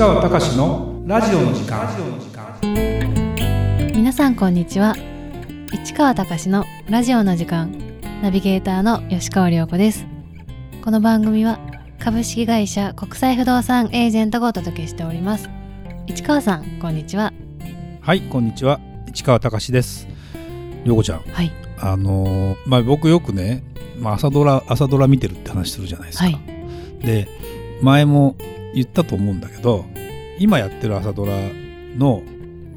川隆のラジオの時間。皆さんこんにちは。市川隆のラジオの時間。ナビゲーターの吉川良子です。この番組は株式会社国際不動産エージェントがお届けしております。市川さんこんにちは。はいこんにちは。市川隆です。良子ちゃん。はい。あのーまあ僕よくね、まあ、朝ドラ朝ドラ見てるって話するじゃないですか、はい。で前も言ったと思うんだけど今やってる朝ドラの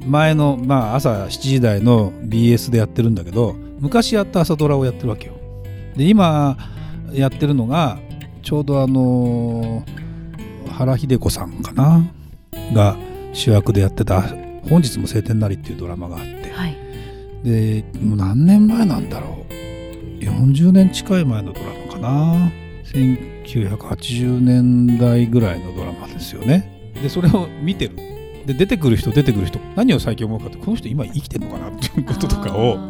前の、まあ、朝7時台の BS でやってるんだけど昔やった朝ドラをやってるわけよ。で今やってるのがちょうどあのー原秀子さんかな？が主役でやってた「本日も晴天なり」っていうドラマがあって。はい。でもう何年前なんだろう？40年近い前のドラマかな？1980年代ぐらいのドラマですよね。でそれを見てる。で出てくる人出てくる人何を最近思うかってこの人今生きてるのかなっていうこととかをあ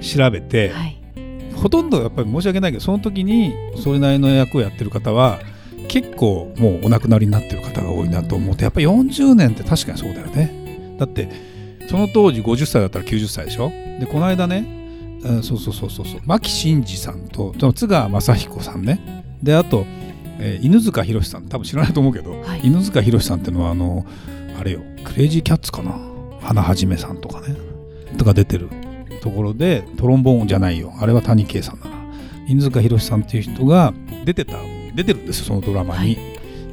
調べてーはい。ほとんどやっぱり申し訳ないけどその時にそれなりの役をやってる方は結構もうお亡くなりになってる方が多いなと思ってやっぱり40年って確かにそうだよね。だってその当時50歳だったら90歳でしょ？でこの間ね、うんそうそうそうそうそう牧伸二さんと津川雅彦さんね。であと、えー犬塚弘さん多分知らないと思うけど、はい。犬塚弘さんってのはあのあれよクレイジーキャッツかな？花はじめさんとかねとか出てるところでトロンボーンじゃないよ。あれは谷圭さんだな。犬塚弘さんっていう人が出てた出てるんですよそのドラマに、はい。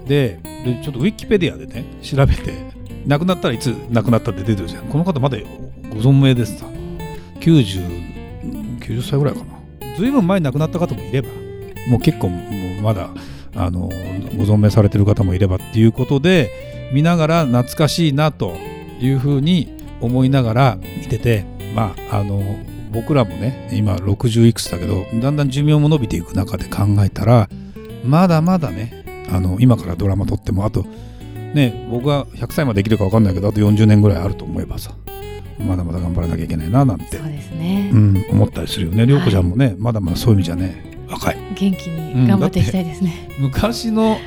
ででちょっとウィキペディアでね調べて亡くなったらいつ亡くなったって出てるじゃん。この方まだご存命ですさ。90 90歳ぐらいかな。ずいぶん前に亡くなった方もいればもう結構もうまだあのご存命されてる方もいればっていうことで見ながら懐かしいなというふうに思いながら見ててまああの僕らもね今60いくつだけどだんだん寿命も伸びていく中で考えたらまだまだねあの今からドラマ撮ってもあとね僕が100歳まで生きるか分かんないけどあと40年ぐらいあると思えばさまだまだ頑張らなきゃいけないななんてそう、ですね、うん、思ったりするよね。涼子ちゃんもね、まだまだそういう意味じゃね若い。元気に頑張っていきたいですね、昔の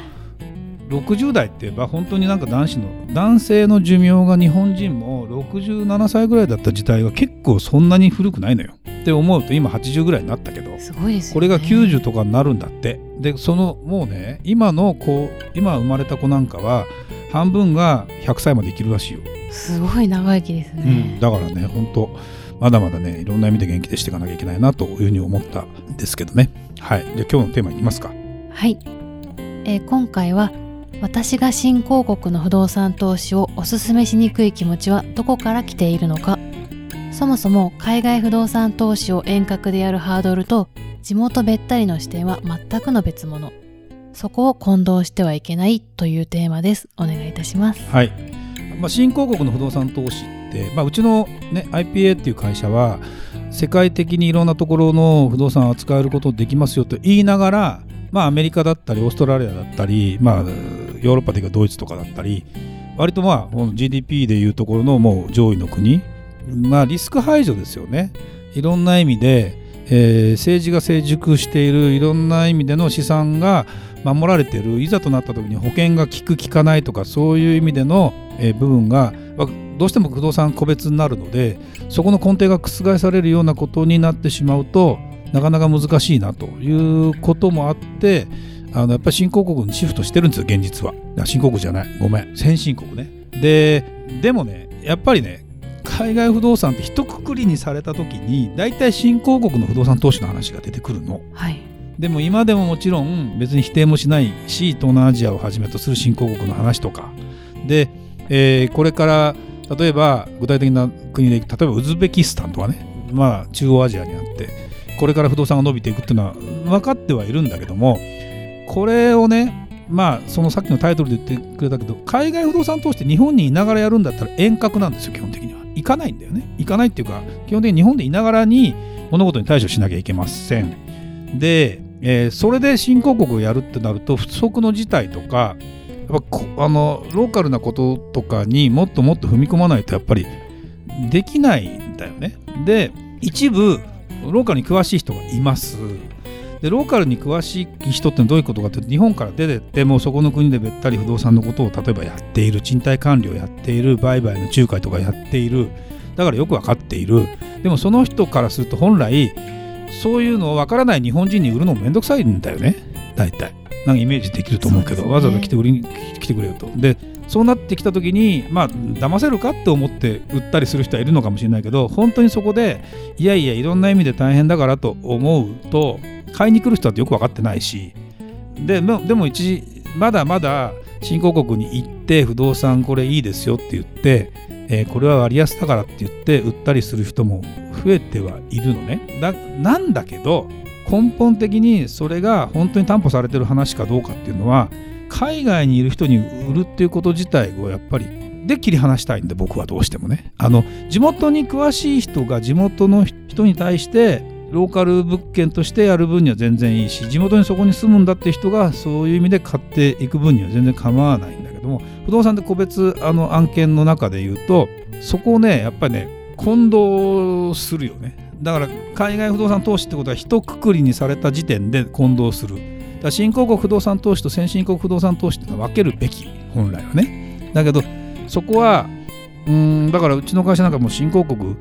60代ってば本当になんか男子の男性の寿命が日本人も67歳ぐらいだった時代は結構そんなに古くないのよ。って思うと今80ぐらいになったけどすごいですよね。これが90とかになるんだって。でそのもうね今の子今生まれた子なんかは半分が100歳まで生きるらしいよ、すごい長生きですうん、ね、だからね本当まだまだねいろんな意味で元気でしていかなきゃいけないなというふうに思ったんですけどねはい。じゃあ今日のテーマいきますか。はい、えー今回は私が新興国の不動産投資をおすすめしにくい気持ちはどこから来ているのか。そもそも海外不動産投資を遠隔でやるハードルと地元べったりの視点は全くの別物。そこを混同してはいけないというテーマです。お願いいたします。はい、まあ、新興国の不動産投資って、まあ、うちの、ね、IPA っていう会社は世界的にいろんなところの不動産を扱えることできますよと言いながら、まあ、アメリカだったりオーストラリアだったり、まあ、ヨーロッパでいうとドイツとかだったり割とまあ GDP でいうところのもう上位の国、まあ、リスク排除ですよね。いろんな意味で、えー政治が成熟しているいろんな意味での資産が守られているいざとなった時に保険が効く効かないとかそういう意味での、え部分がどうしても不動産個別になるのでそこの根底が覆されるようなことになってしまうとなかなか難しいなということもあってあのやっぱり新興国にシフトしてるんですよ現実は。新興国じゃないごめん先進国ね。ででもねやっぱりね海外不動産って一括りにされた時に大体新興国の不動産投資の話が出てくるの。はいでも今でももちろん別に否定もしないし東南アジアをはじめとする新興国の話とか。で、えーこれから例えば具体的な国で例えばウズベキスタンとかね。まあ中央アジアにあってこれから不動産が伸びていくっていうのは分かってはいるんだけどもこれをねまあそのさっきのタイトルで言ってくれたけど海外不動産投資って日本にいながらやるんだったら遠隔なんですよ基本的には。行かないんだよね。行かないっていうか基本的に日本でいながらに物事に対処しなきゃいけません。で、えーそれで新興国をやるってなると不測の事態とかやっぱあのローカルなこととかにもっともっと踏み込まないとやっぱりできないんだよね。で一部ローカルに詳しい人がいます。でローカルに詳しい人ってどういうことかって日本から出てってもうそこの国でべったり不動産のことを例えばやっている賃貸管理をやっている売買の仲介とかやっているだからよく分かっているでもその人からすると本来そういうのを分からない日本人に売るのもめんどくさいんだよね。大体。なんかイメージできると思うけど、ね、わざわざ来て売りに来てくれると。でそうなってきた時にまあ騙せるかって思って売ったりする人はいるのかもしれないけど本当にそこでいやいやいろんな意味で大変だからと思うと買いに来る人だってよく分かってないし。ででも一時まだまだ新興国に行って不動産これいいですよって言って、えー、これは割安だからって言って売ったりする人も増えてはいるのね。だなんだけど根本的にそれが本当に担保されてる話かどうかっていうのは海外にいる人に売るっていうこと自体をやっぱりで切り離したいんで僕はどうしてもね。あの地元に詳しい人が地元の人に対してローカル物件としてやる分には全然いいし地元にそこに住むんだって人がそういう意味で買っていく分には全然構わないんども不動産で個別あの案件の中で言うとそこをねやっぱりね混同するよね。だから海外不動産投資ってことは一括りにされた時点で混同する。だ新興国不動産投資と先進国不動産投資ってのは分けるべき本来はね。だけどそこはうんだからうちの会社なんかも新興国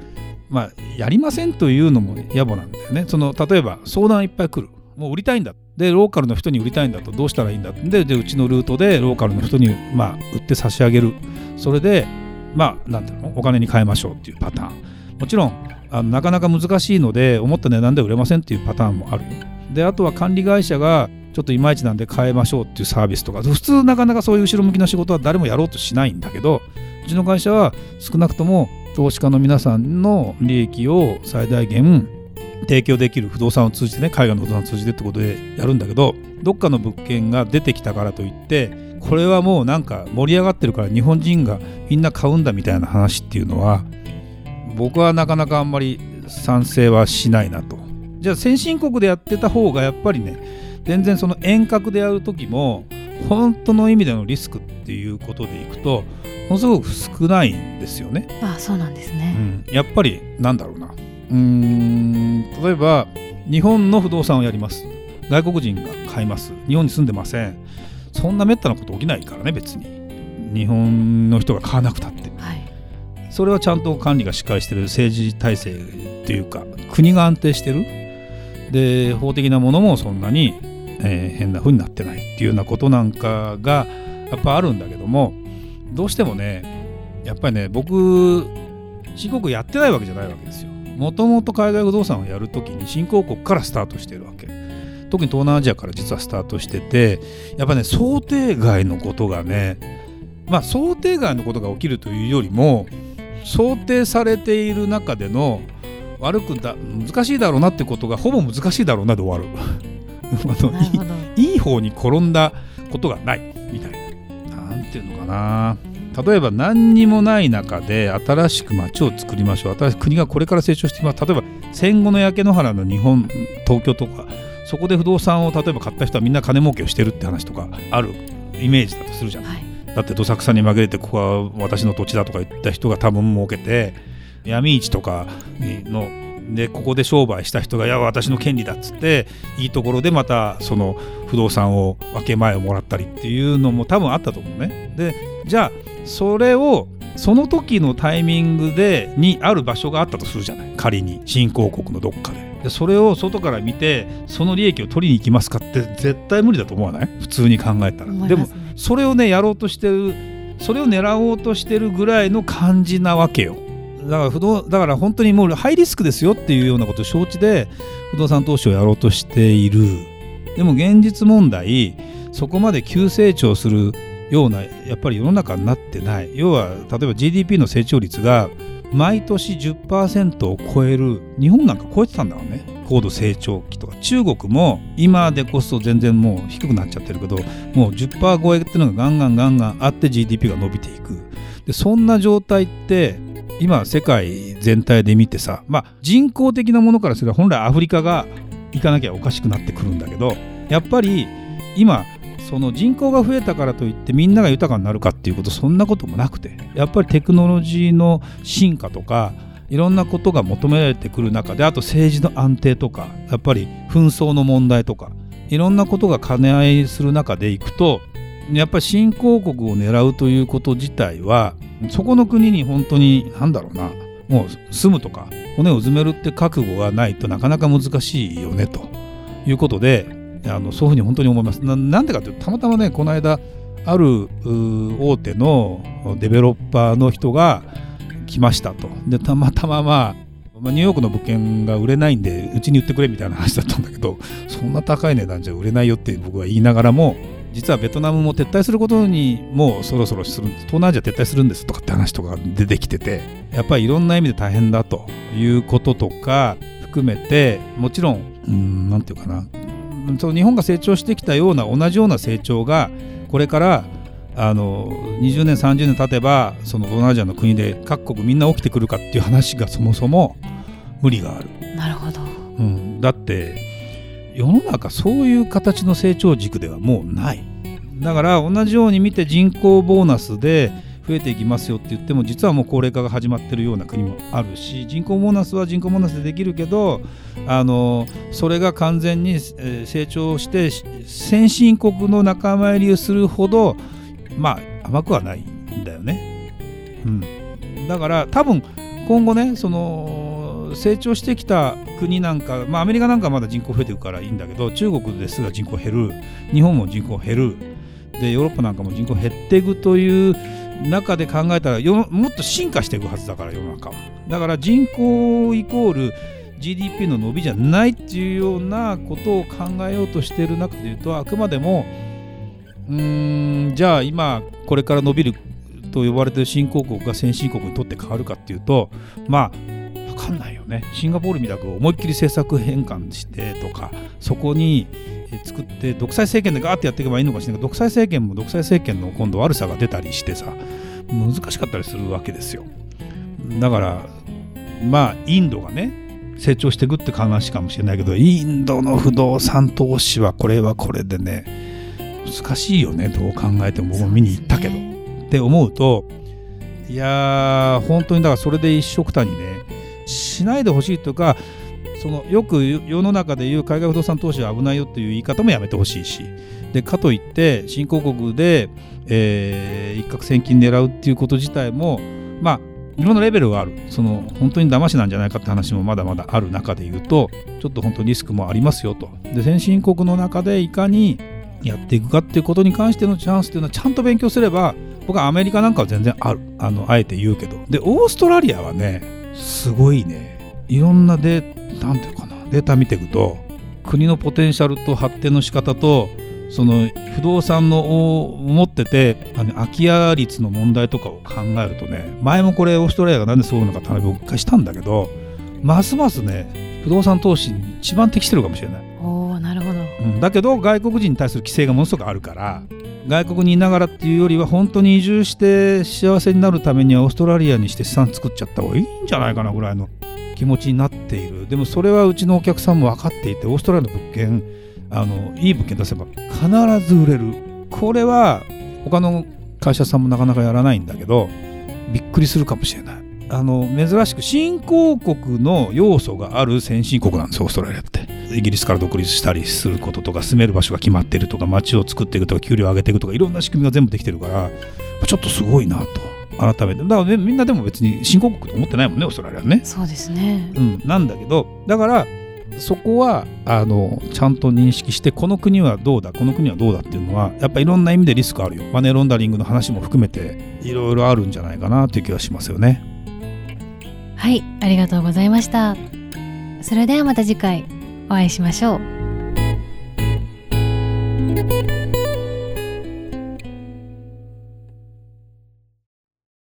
まあやりませんというのも野暮なんだよね。その例えば相談いっぱい来る。もう売りたいんだ。でローカルの人に売りたいんだと。どうしたらいいんだ？ででうちのルートでローカルの人にまあ売って差し上げる。それでまあなんていうの？お金に換えましょうっていうパターン。もちろんあのなかなか難しいので思った値段で売れませんっていうパターンもあるよ。であとは管理会社がちょっといまいちなんで変えましょうっていうサービスとか。普通なかなかそういう後ろ向きの仕事は誰もやろうとしないんだけどうちの会社は少なくとも投資家の皆さんの利益を最大限提供できる不動産を通じてね海外の不動産を通じてってことでやるんだけどどっかの物件が出てきたからといってこれはもうなんか盛り上がってるから日本人がみんな買うんだみたいな話っていうのは僕はなかなかあんまり賛成はしないなと。じゃあ先進国でやってた方がやっぱりね全然その遠隔でやる時も本当の意味でのリスクっていうことでいくとものすごく少ないんですよね。ああそうなんですね、うん、やっぱりなんだろうなうん例えば日本の不動産をやります。外国人が買います。日本に住んでません。そんなめったなこと起きないからね別に。日本の人が買わなくたって、はい、それはちゃんと管理がしっかりしてる政治体制っていうか国が安定してる。で法的なものもそんなにえー、変な風になってないっていうようなことなんかがやっぱあるんだけどもどうしてもねやっぱりね僕新興国やってないわけじゃないわけですよ。もともと海外不動産をやるときに新興国からスタートしてるわけ。特に東南アジアから実はスタートしててやっぱね想定外のことがねまあ想定外のことが起きるというよりも想定されている中での悪くだ難しいだろうなってことがほぼ難しいだろうなで終わる。いい方に転んだことがないみたいな。なんていうのかな。例えば何にもない中で新しく街を作りましょう。新しい国がこれから成長しています。例えば戦後の焼け野原の日本東京とかそこで不動産を例えば買った人はみんな金儲けをしてるって話とかある。イメージだとするじゃない、はい、だってどさくさに紛れてここは私の土地だとか言った人が多分儲けて闇市とかのでここで商売した人が「いや私の権利だ」っつっていいところでまたその不動産を分け前をもらったりっていうのも多分あったと思うね。でじゃあそれをその時のタイミングでにある場所があったとするじゃない。仮に新興国のどっかで。でそれを外から見てその利益を取りに行きますかって絶対無理だと思わない？普通に考えたら、ね、でもそれをねやろうとしてるそれを狙おうとしてるぐらいの感じなわけよ。だから不動だから本当にもうハイリスクですよっていうようなことを承知で不動産投資をやろうとしている。でも現実問題そこまで急成長するようなやっぱり世の中になってない。要は例えば GDP の成長率が毎年10%を超える日本なんか超えてたんだろうね。高度成長期とか。中国も今でこそ全然もう低くなっちゃってるけどもう10%超えっていうのがガンガンガンガンあって GDP が伸びていく。でそんな状態って今世界全体で見てさ、まあ、人口的なものからすれば本来アフリカが行かなきゃおかしくなってくるんだけどやっぱり今その人口が増えたからといってみんなが豊かになるかっていうことそんなこともなくてやっぱりテクノロジーの進化とかいろんなことが求められてくる中であと政治の安定とかやっぱり紛争の問題とかいろんなことが兼ね合いする中でいくとやっぱり新興国を狙うということ自体はそこの国に本当に何だろうなもう住むとか骨をうずめるって覚悟がないとなかなか難しいよねということであのそういうふうに本当に思います。ななんでかというとたまたまねこの間ある大手のデベロッパーの人が来ましたと。でたまたままあまあ、ニューヨークの物件が売れないんでうちに売ってくれみたいな話だったんだけどそんな高い値段じゃ売れないよって僕は言いながらも実はベトナムも撤退することにもうそろそろする東南アジア撤退するんですとかって話とか出てきててやっぱりいろんな意味で大変だということとか含めてもちろん何て言うかなその日本が成長してきたような同じような成長がこれからあの20年30年経てばその東南アジアの国で各国みんな起きてくるかっていう話がそもそも無理がある。なるほど、うん、だって世の中そういう形の成長軸ではもうない。だから同じように見て人口ボーナスで増えていきますよって言っても実はもう高齢化が始まってるような国もあるし人口ボーナスは人口ボーナスでできるけどあのそれが完全に成長して先進国の仲間入りをするほどまあ甘くはないんだよね。うん、だから多分今後ねその成長してきた国なんか、まあ、アメリカなんかまだ人口増えてるからいいんだけど中国ですが人口減る。日本も人口減る。でヨーロッパなんかも人口減っていくという中で考えたらよもっと進化していくはずだから世の中は。だから人口イコール GDP の伸びじゃないっていうようなことを考えようとしている中でいうとあくまでもうーんじゃあ今これから伸びると呼ばれてる新興国が先進国にとって変わるかっていうとまあ分かんないよねシンガポールみたく思いっきり政策変換してとかそこに作って独裁政権でガーってやっていけばいいのかしらないけど独裁政権も独裁政権の今度悪さが出たりしてさ難しかったりするわけですよ。だからまあインドがね成長していくって話かもしれないけどインドの不動産投資はこれはこれでね難しいよね。どう考えても。僕も見に行ったけど、ね、って思うといやー本当にだからそれで一緒くたにねしないでほしいというかそのよく世の中でいう海外不動産投資は危ないよという言い方もやめてほしいし。でかといって新興国で、えー、一攫千金狙うっていうこと自体もまあいろんなレベルがある。その本当に騙しなんじゃないかって話もまだまだある中で言うとちょっと本当にリスクもありますよと。で先進国の中でいかにやっていくかっていうことに関してのチャンスっていうのはちゃんと勉強すれば僕はアメリカなんかは全然ある。あのあえて言うけど。でオーストラリアはねすごいね。いろんなデータなんていうかなデータ見ていくと国のポテンシャルと発展の仕方とその不動産のを持っててあの空き家率の問題とかを考えるとね前もこれオーストラリアがなんでそうなのかって話を一回したんだけどますますね不動産投資に一番適してるかもしれない。おなるほどうん、だけど外国人に対する規制がものすごくあるから外国にいながらっていうよりは本当に移住して幸せになるためにはオーストラリアにして資産作っちゃった方がいいんじゃないかなぐらいの気持ちになっている。でもそれはうちのお客さんも分かっていてオーストラリアの物件あのいい物件出せば必ず売れる。これは他の会社さんもなかなかやらないんだけどびっくりするかもしれない。あの珍しく新興国の要素がある先進国なんですオーストラリアって。イギリスから独立したりすることとか住める場所が決まってるとか街を作っていくとか給料を上げていくとかいろんな仕組みが全部できてるからちょっとすごいなと。改めて。だから、ね、みんなでも別に新興国と思ってないもんねオーストラリアね。そうですね、うん、なんだけどだからそこはあのちゃんと認識してこの国はどうだこの国はどうだっていうのはやっぱいろんな意味でリスクあるよ。マネーロンダリングの話も含めていろいろあるんじゃないかなという気がしますよね。はいありがとうございました。それではまた次回お会いしましょう